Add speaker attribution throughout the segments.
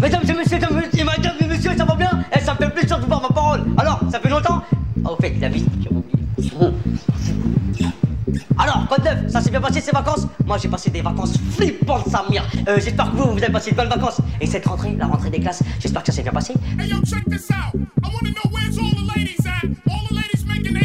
Speaker 1: Mesdames et messieurs, mesdames et messieurs, ça va bien? Eh, ça me fait plaisir de voir ma parole. Alors, ça fait longtemps? Ah, au fait, la vie, j'avais oublié. Alors, code neuf, ça s'est bien passé ces vacances? Moi, j'ai passé des vacances flippantes, Samir euh, j'espère que vous, vous avez passé de bonnes vacances. Et cette rentrée, la rentrée des classes, j'espère que ça s'est bien passé.
Speaker 2: Hey, yo, check this out. I wanna know where's all the ladies at? All the ladies making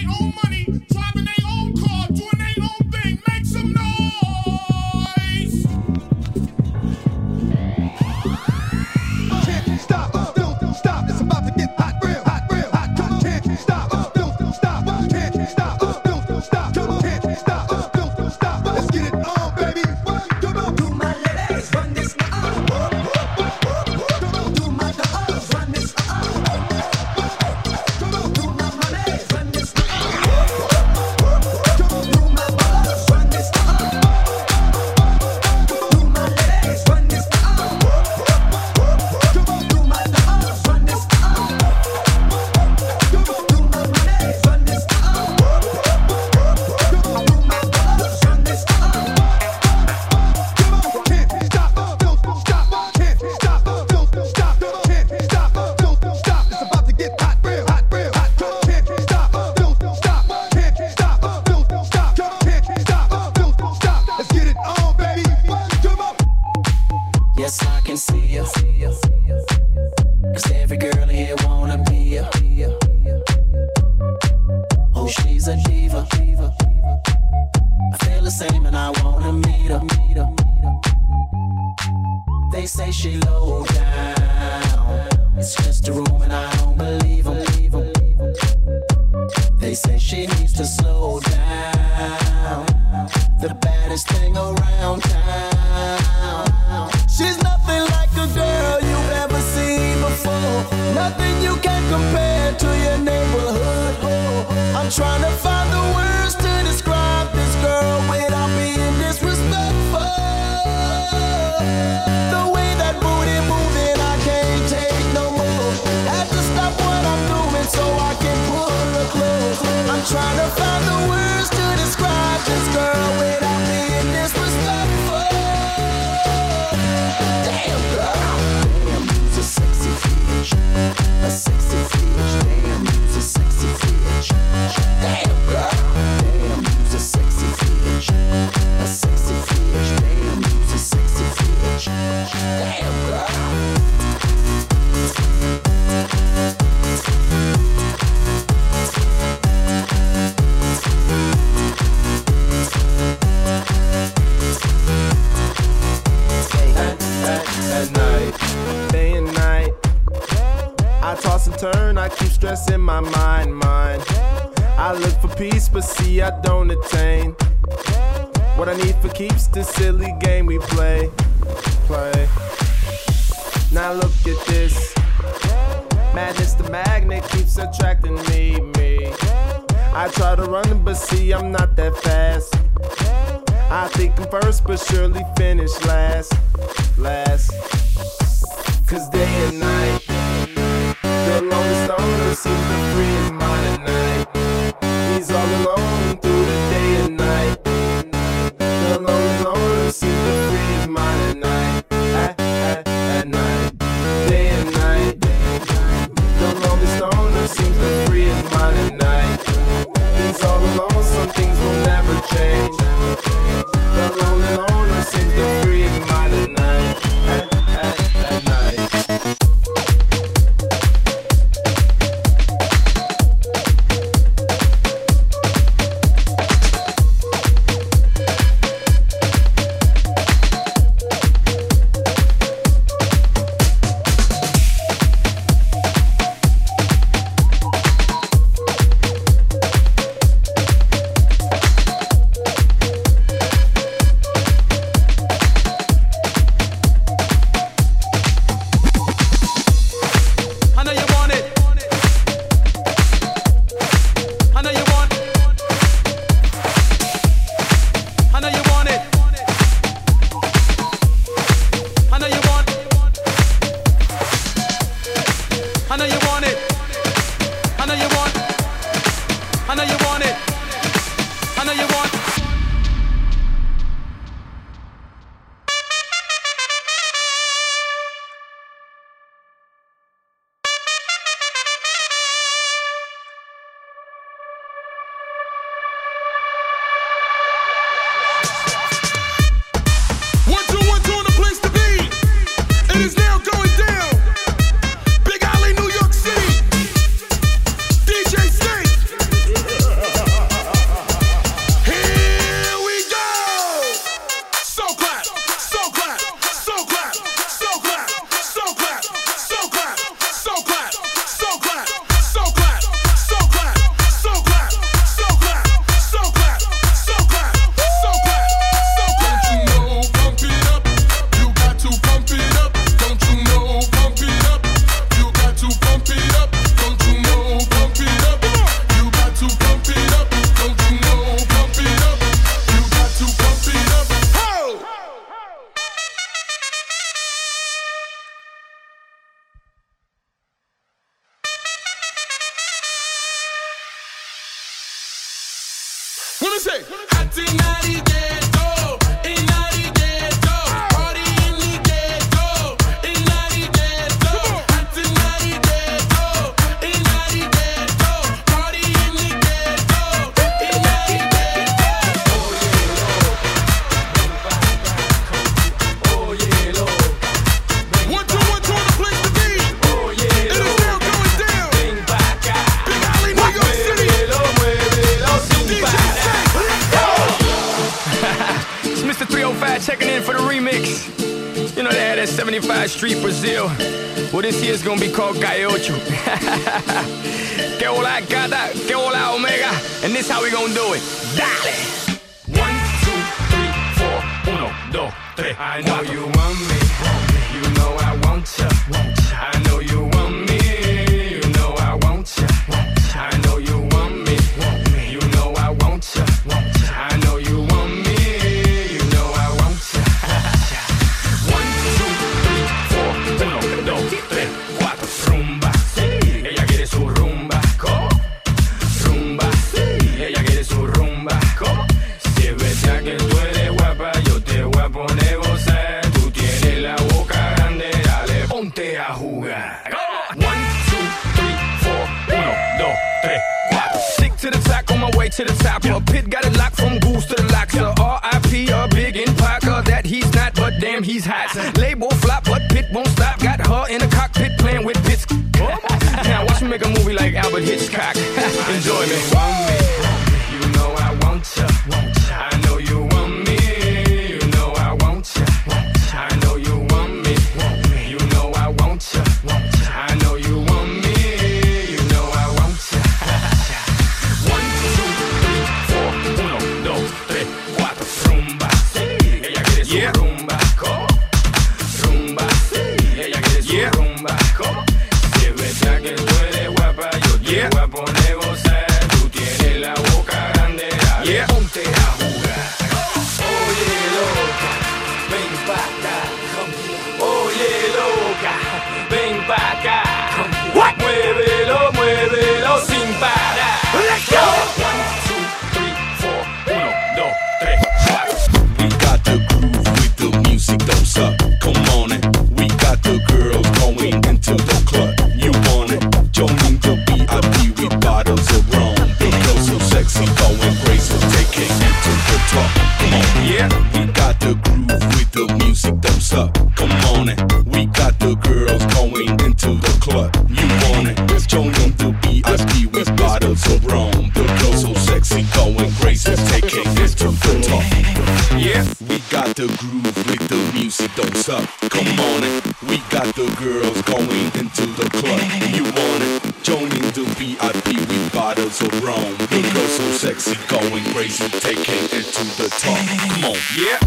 Speaker 3: Here
Speaker 4: we
Speaker 5: go,
Speaker 6: so sexy, going crazy, taking it to the top. Come on,
Speaker 5: yeah.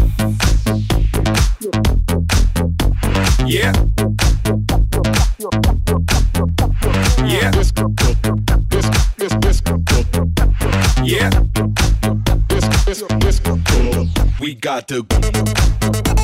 Speaker 5: Yeah. Yeah. Yeah.
Speaker 6: We got to.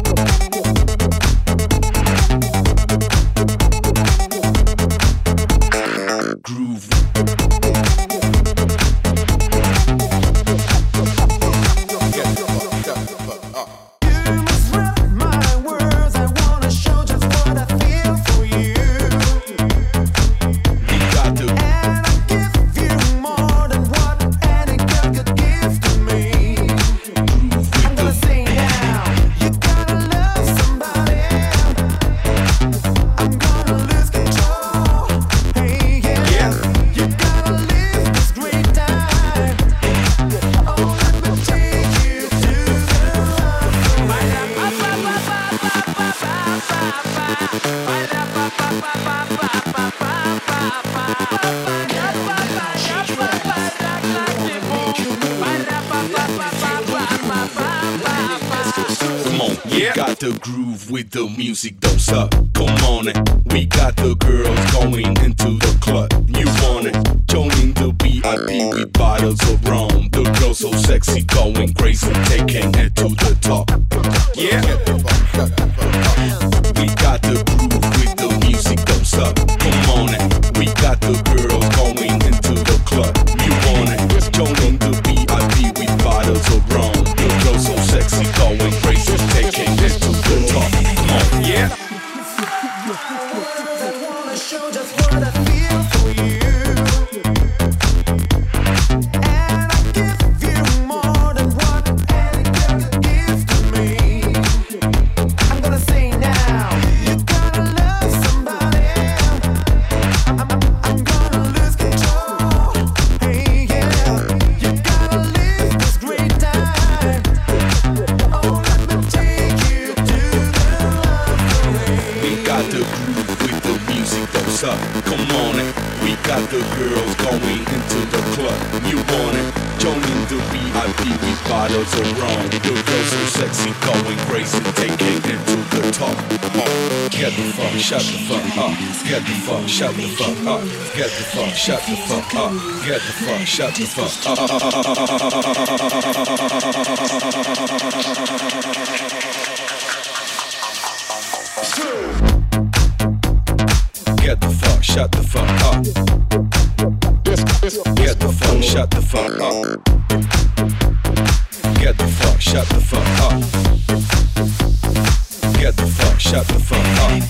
Speaker 6: Up. Come on it. We got the girls going into the club. You want it? Joining the VIP with bottles of rum. The girls so sexy, going crazy, taking it to the top. Uh, get the fuck, shut the fuck up. Get the fuck, shut the fuck up. Get the fuck, shut the fuck up. Get the fuck, shut the Get the shut the fuck up. Get the fuck, shut the fuck up. Get the fuck, shut the fuck up. Get the fuck, shut the fuck up.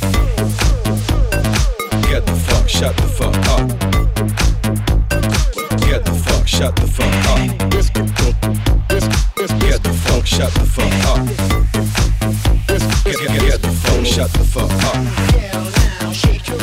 Speaker 6: Get the fuck, shut the fuck up. Get the fuck, shut the fuck up. Get the fuck, shut the fuck up. Get, get, get the fuck, shut the fuck up. Come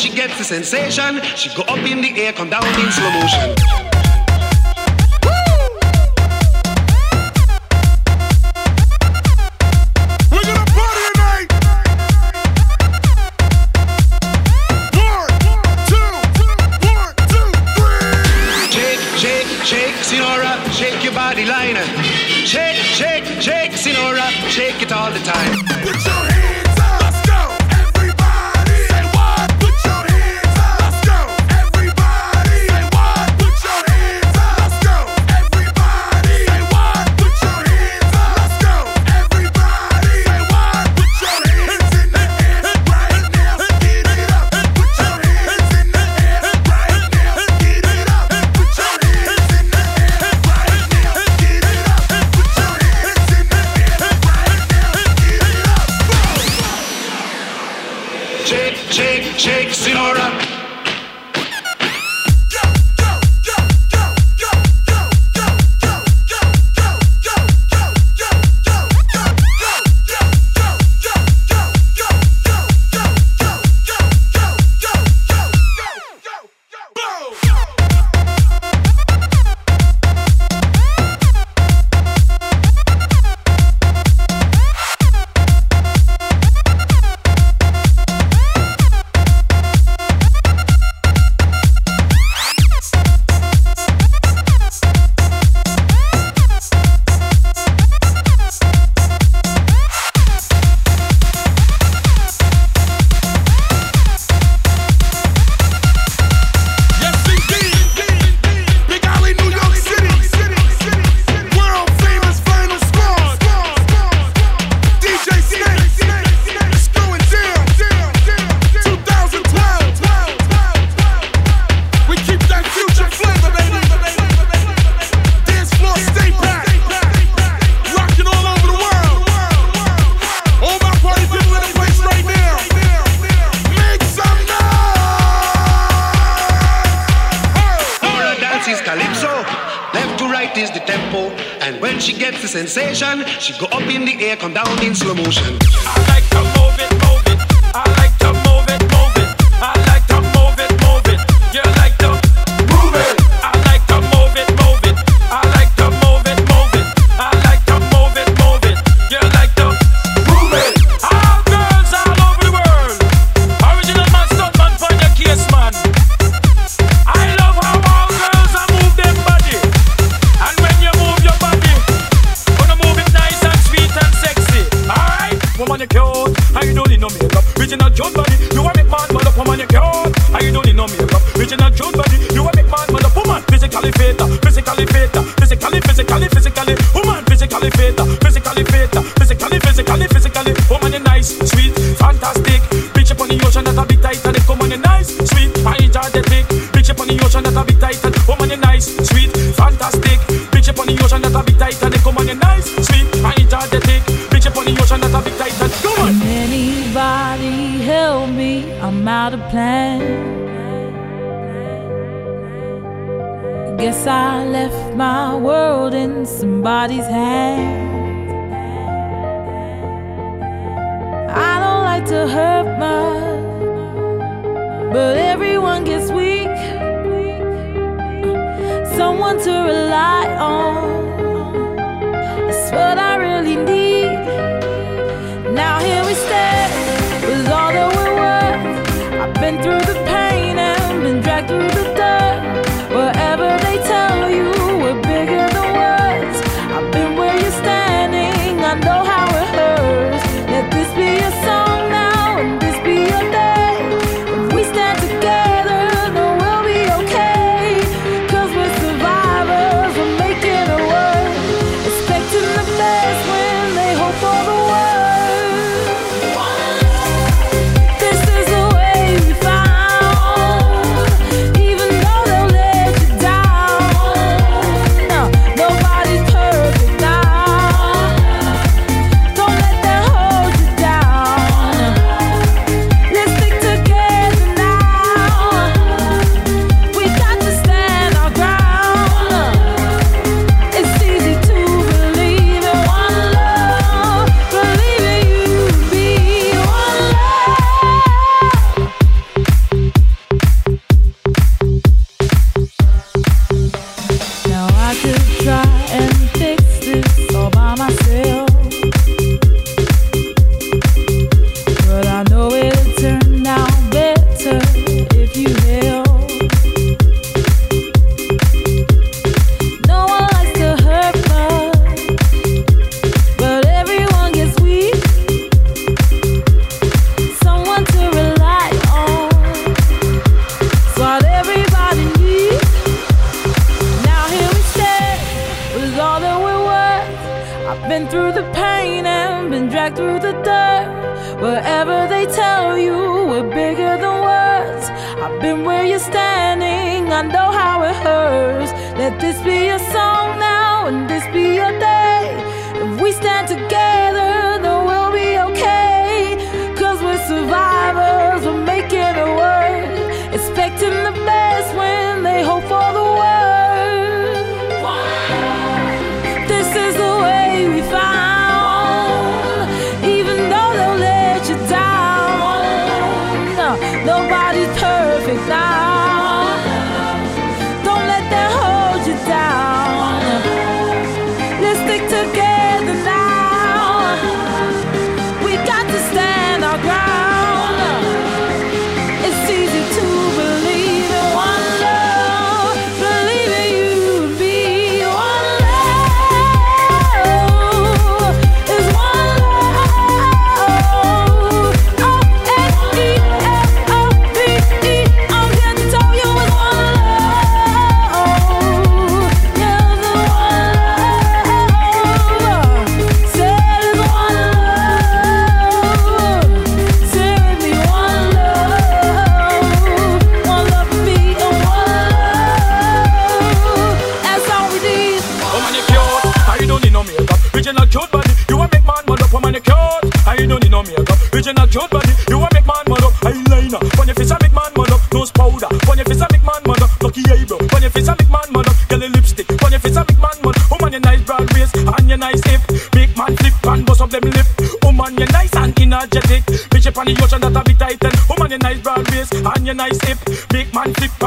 Speaker 7: she gets the sensation, she go up in the air, come down in slow motion. a sensation. She go up in the air, come down in slow motion.
Speaker 8: bodies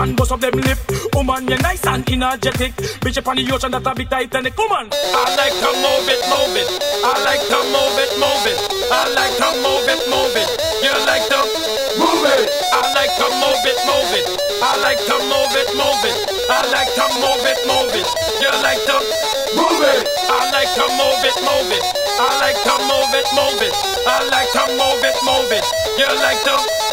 Speaker 8: man,
Speaker 9: bust up them lip. Woman, you're nice and energetic. Bitch up on the ocean that a bit tight. Titanic. Come on. I like to move it, move it. I like to move it, move it. I like to move it, move it. You like to move it. I like to move it, move it. I like to move it, move it. I like to move it, move it. You like to move it. I like to move it, move it. I like to move it, move it. I like to move it, move it. You like to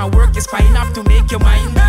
Speaker 10: Now work is fine. enough to make your mind.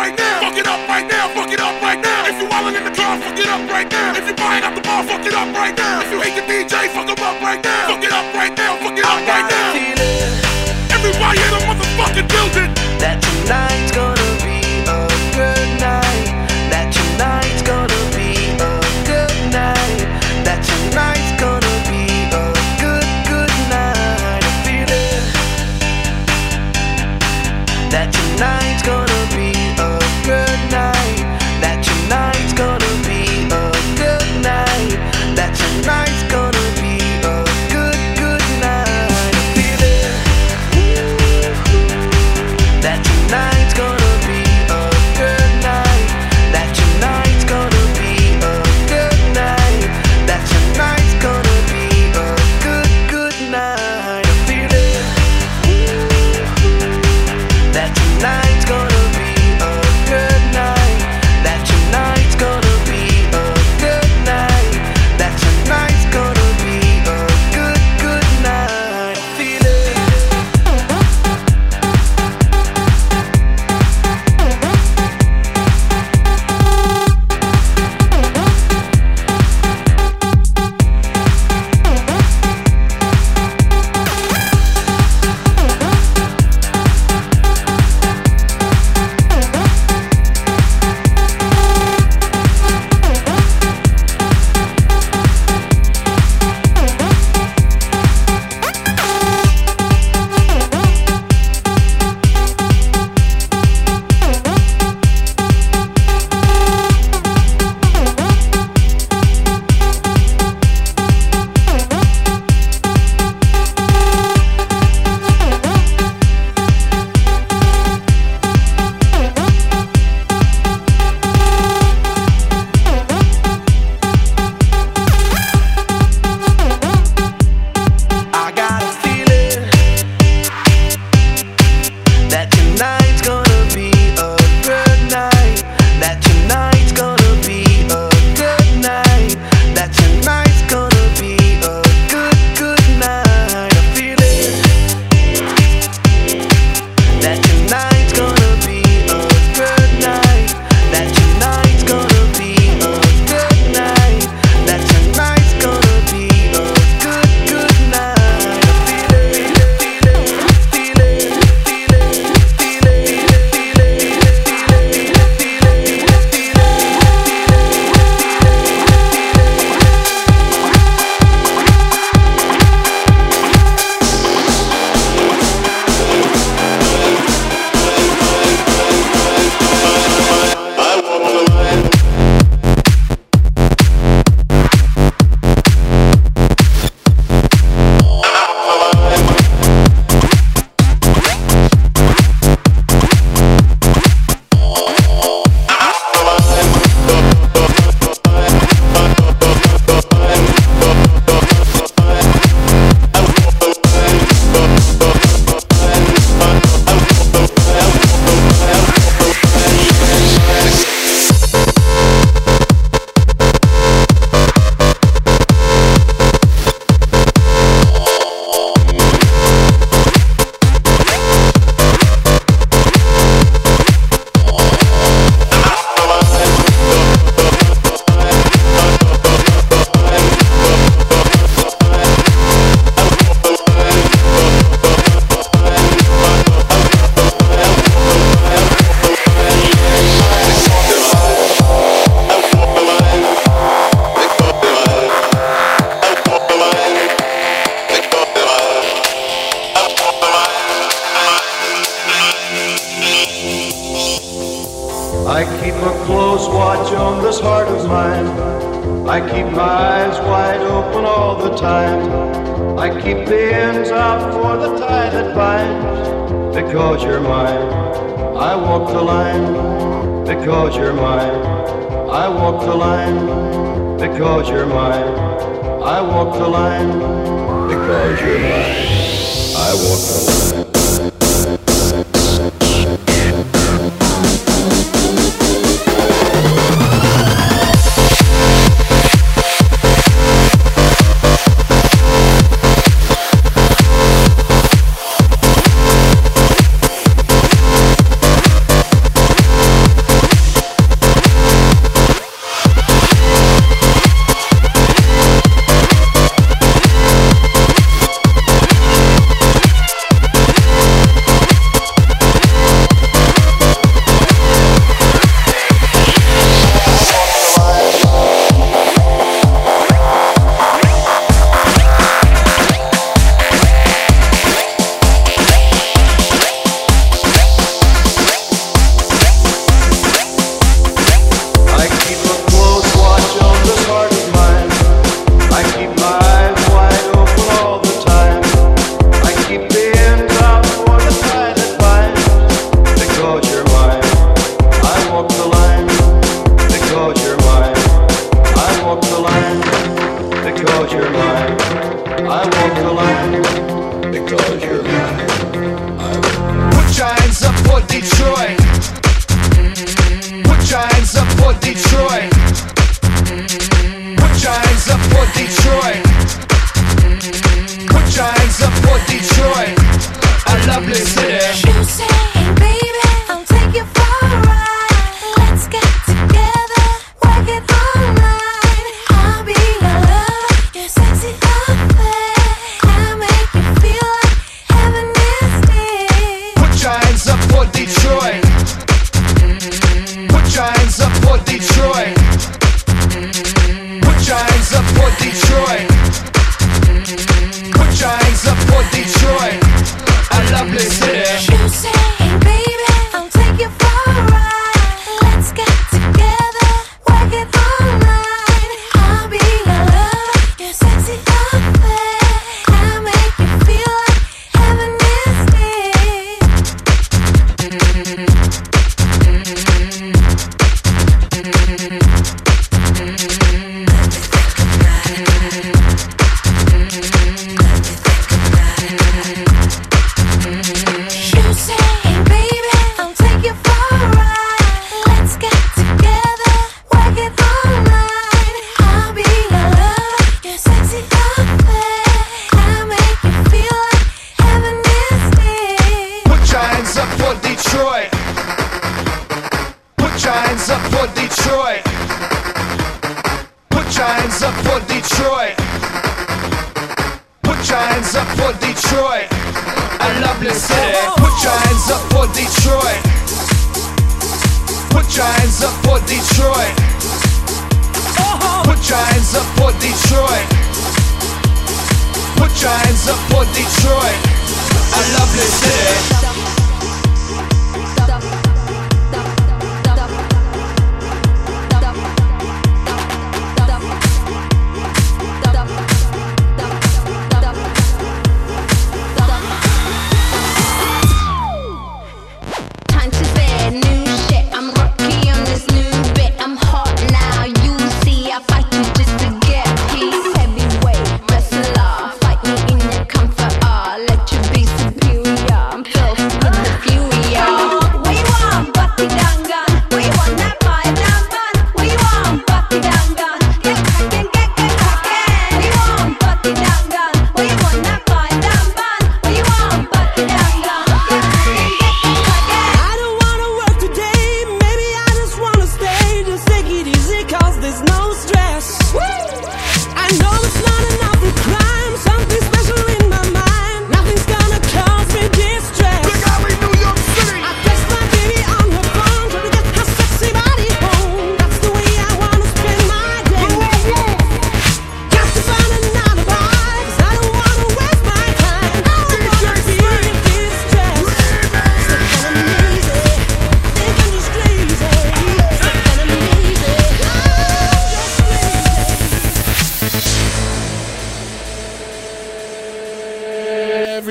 Speaker 11: right now. Fuck it up right now. Fuck it up right now.
Speaker 12: If you wildin' in the club, fuck it up right now. If you buying out the bar, fuck it up right now. If you hate the DJ, fuck him up right now. Fuck
Speaker 3: it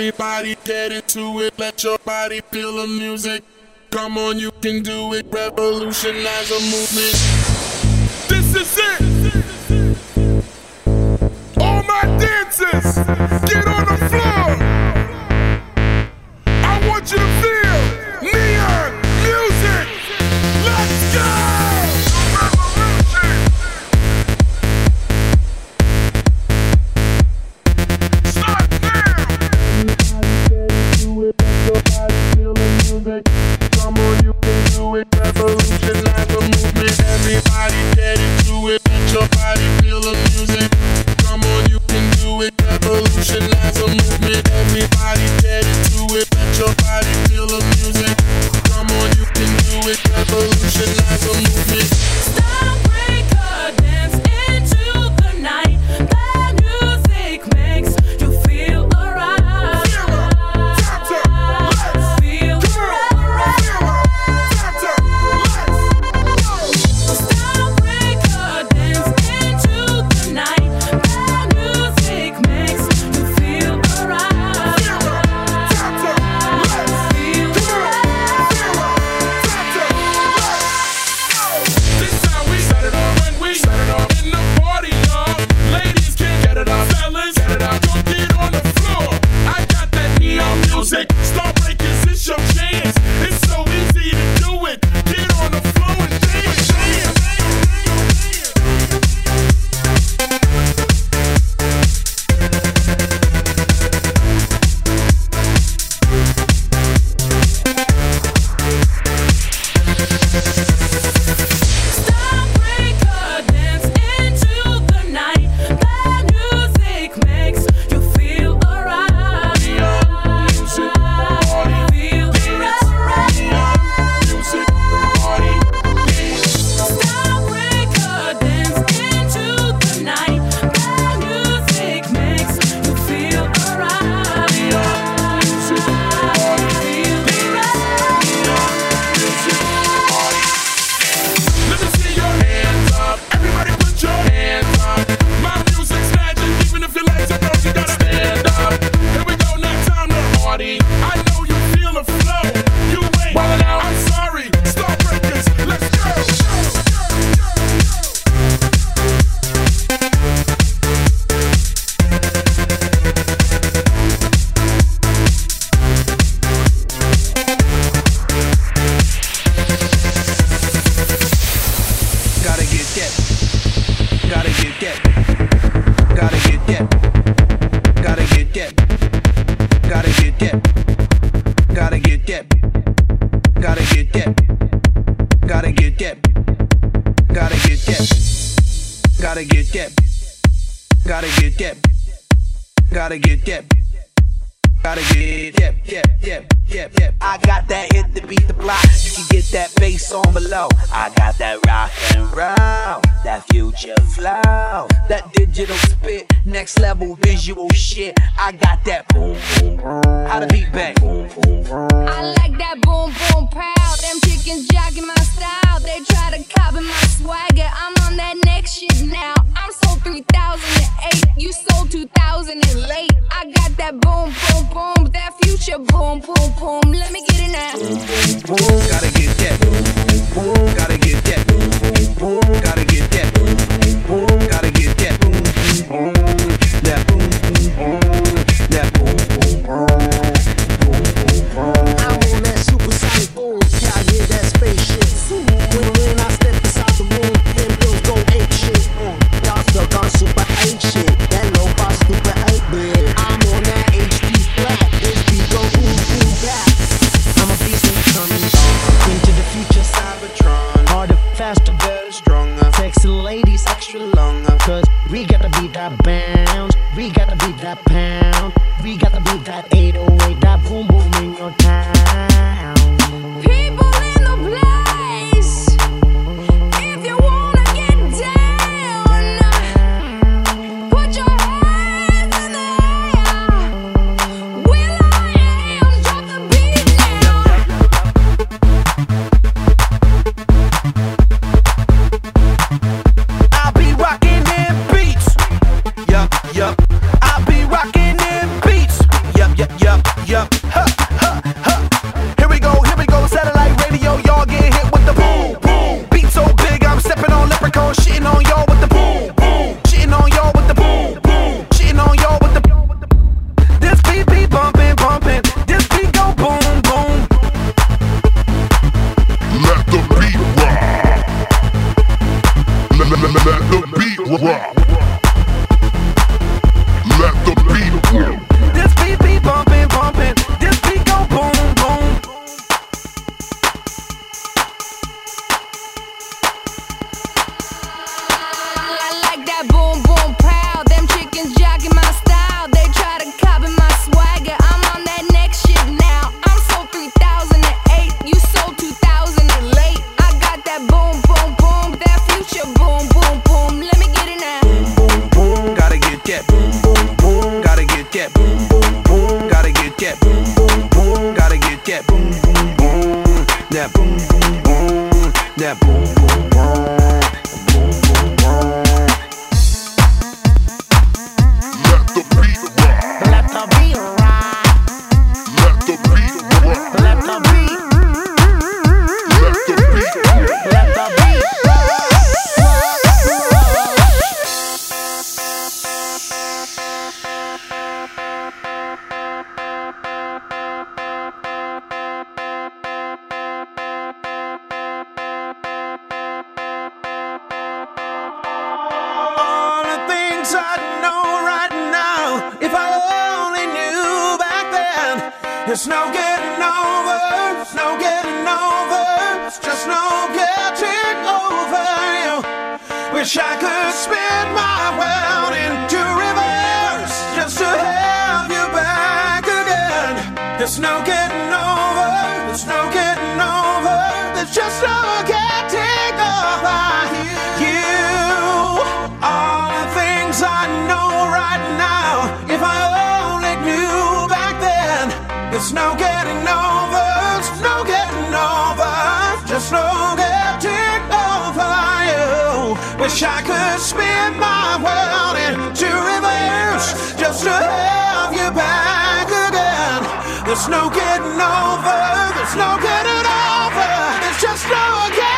Speaker 7: Everybody get into it, let your body feel the music. Come on, you can do it, revolutionize a movement. This is it! All my dancers, get on the floor! just so I
Speaker 13: can
Speaker 14: take off you.
Speaker 3: All the things I know right now, if I only knew back then, it's no getting over, it's no getting over, just no getting over you. Wish I could spin my world into reverse just to have you back again. There's no getting over, there's no getting over. Just now again.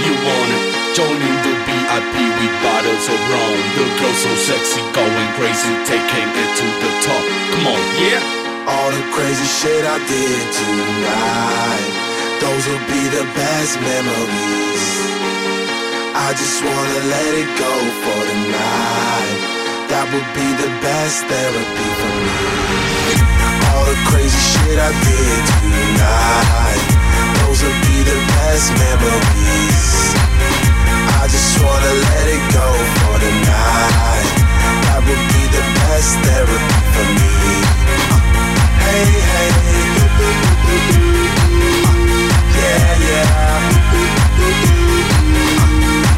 Speaker 3: You
Speaker 6: want it? Joining the VIP with bottles of rum. The girls so sexy, going crazy, taking it to the top. Come on, yeah.
Speaker 3: All the crazy shit I did tonight, those will be the best memories. I just wanna let it go for the night. That would be the best therapy for me. All the crazy shit I did tonight, those will be the best memories. I just wanna let it go for the night. That would be the best therapy for me. Hey, hey, yeah, yeah.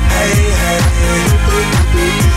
Speaker 3: Hey, hey,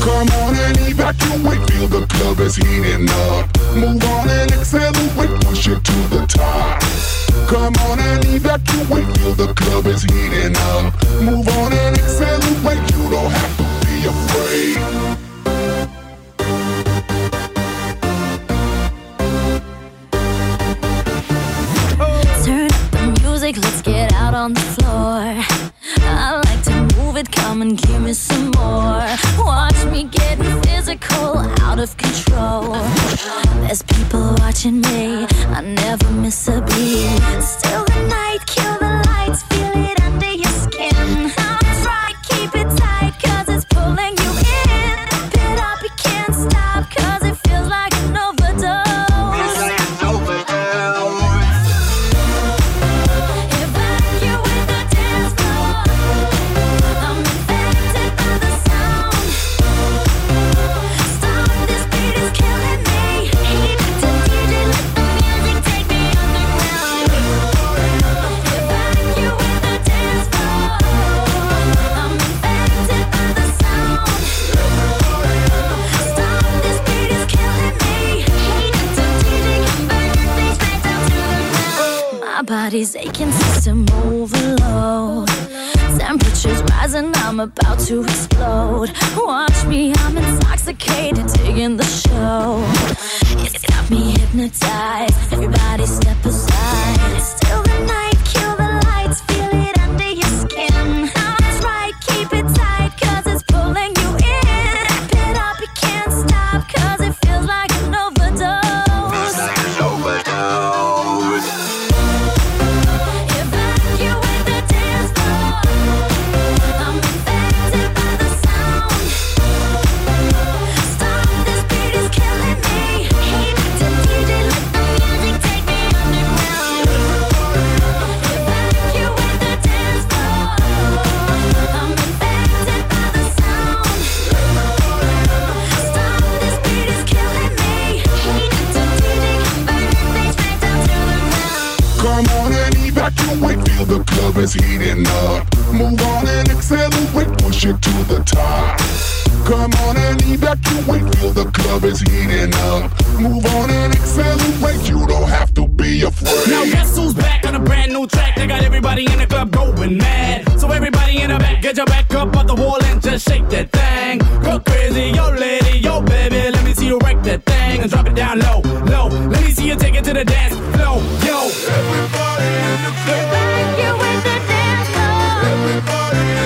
Speaker 7: Come on and evacuate, feel the club is heating up. Move on and accelerate, push it to the top. Come on and evacuate, feel the club is heating up. Move on and accelerate, you don't have to be afraid.
Speaker 10: Turn up the music, let's get out on the floor. It, come and give me some more. Watch me getting physical, out of control. There's people watching me, I never miss a beat. Still the night, kill the body's aching, system overload. Temperatures rising, I'm about to explode. Watch me, I'm intoxicated, digging the show. It's got me hypnotized. Everybody step aside. Still the night,
Speaker 7: evacuate, feel the club is heating up. Move on and accelerate, push it to the top. Come on and evacuate, feel the club is heating up. Move on and accelerate, you don't have to be afraid.
Speaker 15: Now guess who's back on a brand new track? They got everybody in the club going mad. So everybody in the back, get your back up on the wall and just shake that thing. Go crazy, yo lady, yo baby, let me see you wreck that thing and drop it down low, low. Let me see you take it to the dance floor, yo. Everybody in the club.
Speaker 10: Evacuate the dance. I'm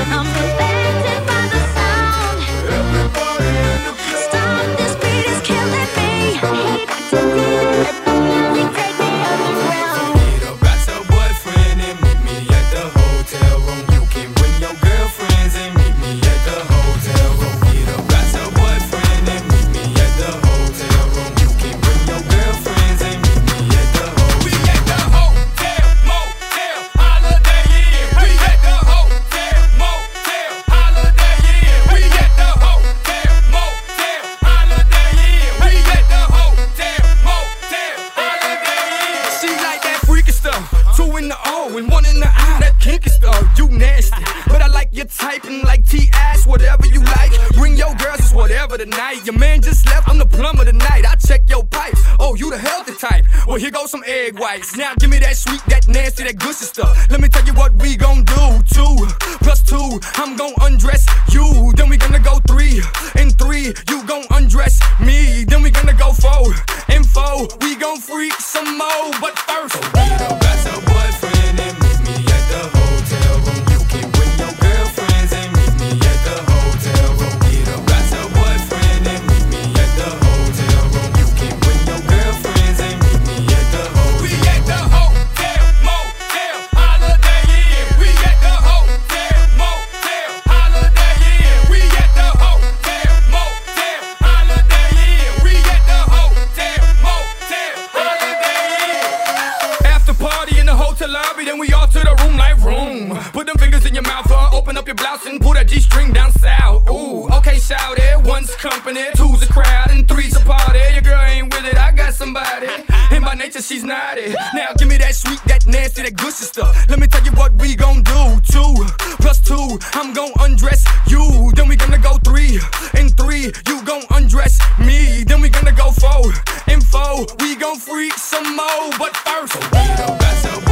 Speaker 5: whatever tonight. Your man just left, I'm the plumber tonight. I check your pipes. Oh, you the healthy type. Well, here goes some egg whites. Now give me that sweet, that nasty, that gushy stuff. Let me tell you what we gon' do. Two plus two, I'm gon' undress you. Then we gonna go three and three, you gon' undress me. Then we gonna go four and four, we gon' freak some more. But first, in your mouth, open up your blouse and pull that G string down south. Ooh, okay, shout it. One's company, two's a crowd, and three's a party. Your girl ain't with it, I got somebody. And by nature, she's naughty. Now give me that sweet, that nasty, that gushy stuff. Let me tell you what we gon' do. Two plus two, I'm gon' undress you. Then we gonna go three and three, you gon' undress me. Then we gonna go four and four, we gon' freak some more. But first, got your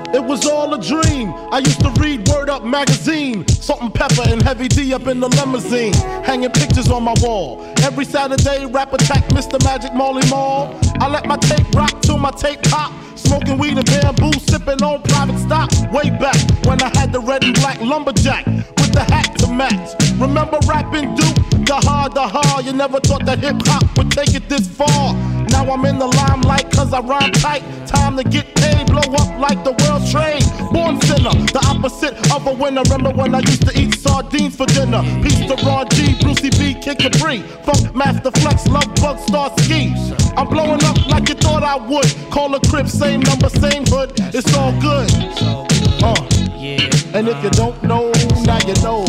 Speaker 16: It was all a dream. I used to read Word Up magazine, Salt-n-Pepa and Heavy D up in the limousine, hanging pictures on my wall. Every Saturday, rap attack Mr. Magic Marley Marl. I let my tape rock till my tape pop. Smoking weed and bamboo, sipping on private stock. Way back when I had the red and black lumberjack with the hat to match. Remember Rappin' Duke? The hard, the hard. You never thought that hip hop would take it this far. Now I'm in the limelight cause I rhyme tight. Time to get paid, blow up like the of a winner. Remember when I used to eat sardines for dinner? Peace to Ron G, Brucey B, Kid Capri. Funkmaster Flex, Lovebug, Star Ski. I'm blowing up like you thought I would. Call a crib, same number, same hood. It's all good. Uh. And if you don't know, now you know,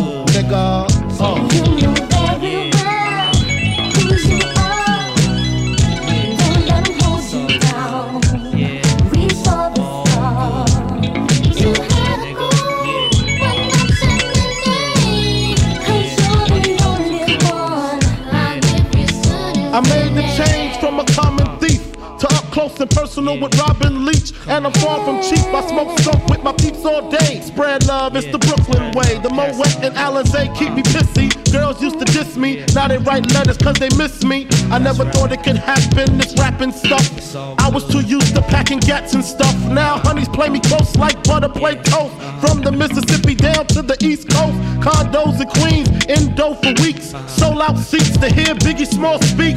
Speaker 15: I made personal with Robin Leach. And I'm far from cheap. I smoke skunk with my peeps all day. Spread love, it's the Brooklyn way. The Moet and Alizé keep me pissy. Girls used to diss me. Now they write letters cause they miss me. I never thought it could happen, this rapping stuff. I was too used to packing gats and stuff. Now honeys play me close like butter play toast. From the Mississippi down to the East Coast. Condos in Queens, indo for weeks. Sold out seats to hear Biggie Small speak.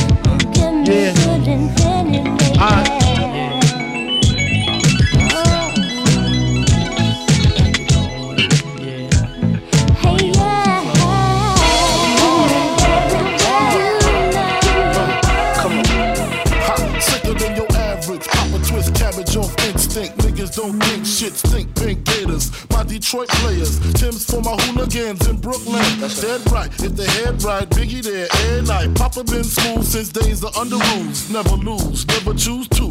Speaker 16: Think pink gators. My Detroit players. Timbs for my hooligans in Brooklyn. That's Dead right. If they head right, Biggie there every night. Papa been smooth since days of Underoos. Never lose, never choose to.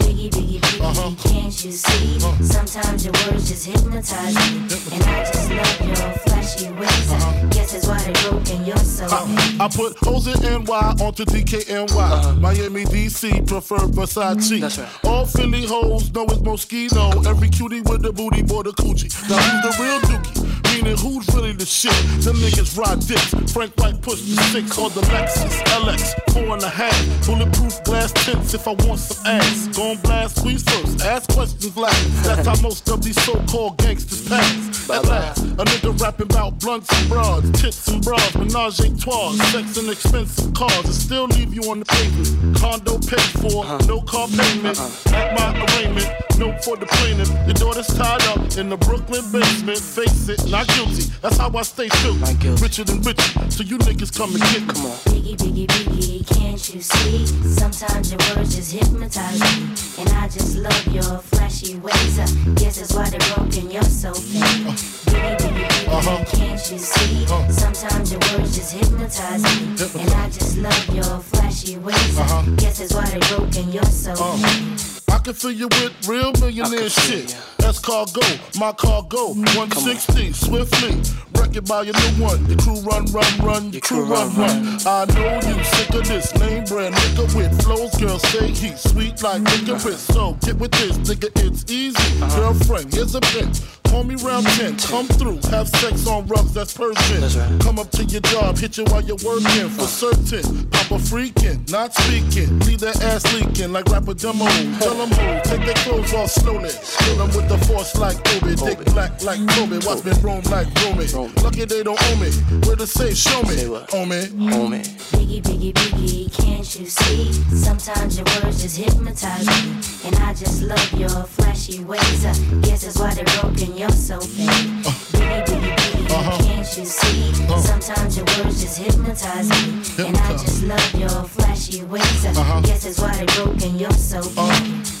Speaker 17: Biggie, biggie, biggie, uh-huh. can't you see? Uh-huh. Sometimes your words just hypnotize me. And I just love your flashy ways. I guess that's why they're broken, you're so fake.
Speaker 16: Uh, I put hoes in NY onto DKNY. Miami, DC, prefer Versace. All Philly hoes know it's Moschino. Every cutie with the booty, boy, the coochie. Now who's the real dookie? Meaning who's really the shit? Them niggas ride dicks. Frank White push the six or the Lexus LX. Four and a half. Bulletproof glass tints if I want some ass. Gon' blast first. Ask questions last. That's how most of these so-called gangsters pass. At last, a nigga rapping about blunts and broads, tits and bras, menage a trois, sex and expensive cars, and still leave you on the pavement. Condo paid for, no car payment. At my arraignment, note for the plaintiff. Your daughter's tied up in the Brooklyn basement. Face it, not guilty. That's how I stay true. Richer than richer, so you niggas come and get me.
Speaker 17: Biggie, biggie, biggie, can't you see? Sometimes your words just hypnotize me. And I just love your flashy ways. I guess that's why they're broken, you're so fake. Biggie, biggie, Uh-huh. Can't you see? Sometimes your words just hypnotize me. And I just love your flashy ways.
Speaker 16: Uh-huh.
Speaker 17: Guess that's why they broke in your soul.
Speaker 16: I can fill you with real millionaire shit. That's cargo, my cargo. 160, swiftly. Wreck it by your new one. Your crew run, run, run. Your crew run, run. I know you sick of this name brand nigga with flows. Girl, say he sweet like licorice. So get with this, nigga, it's easy. Girlfriend, here's a bitch. Call me round 10, come through, have sex on rugs, that's Persian. Come up to your job, hit you while you're working, for certain. Papa freaking, not speaking, leave that ass leaking like rapper demo. Tell them who, take their clothes off slowly. Kill them with the force like Obi, dick black like Kobe, watch me roam like Romy. Lucky they don't owe me, where to say, show me, owe me, owe me.
Speaker 17: Biggie, biggie, biggie, can't you see? Sometimes your words just hypnotize me. And I just love your flashy ways. I guess that's why they broke in your soul, babe. Biggie, biggie, biggie, can't you see? Uh-huh. Sometimes your words just hypnotize me. And I just love your flashy ways. I uh-huh. guess that's why they broke in your soul, uh-huh. babe.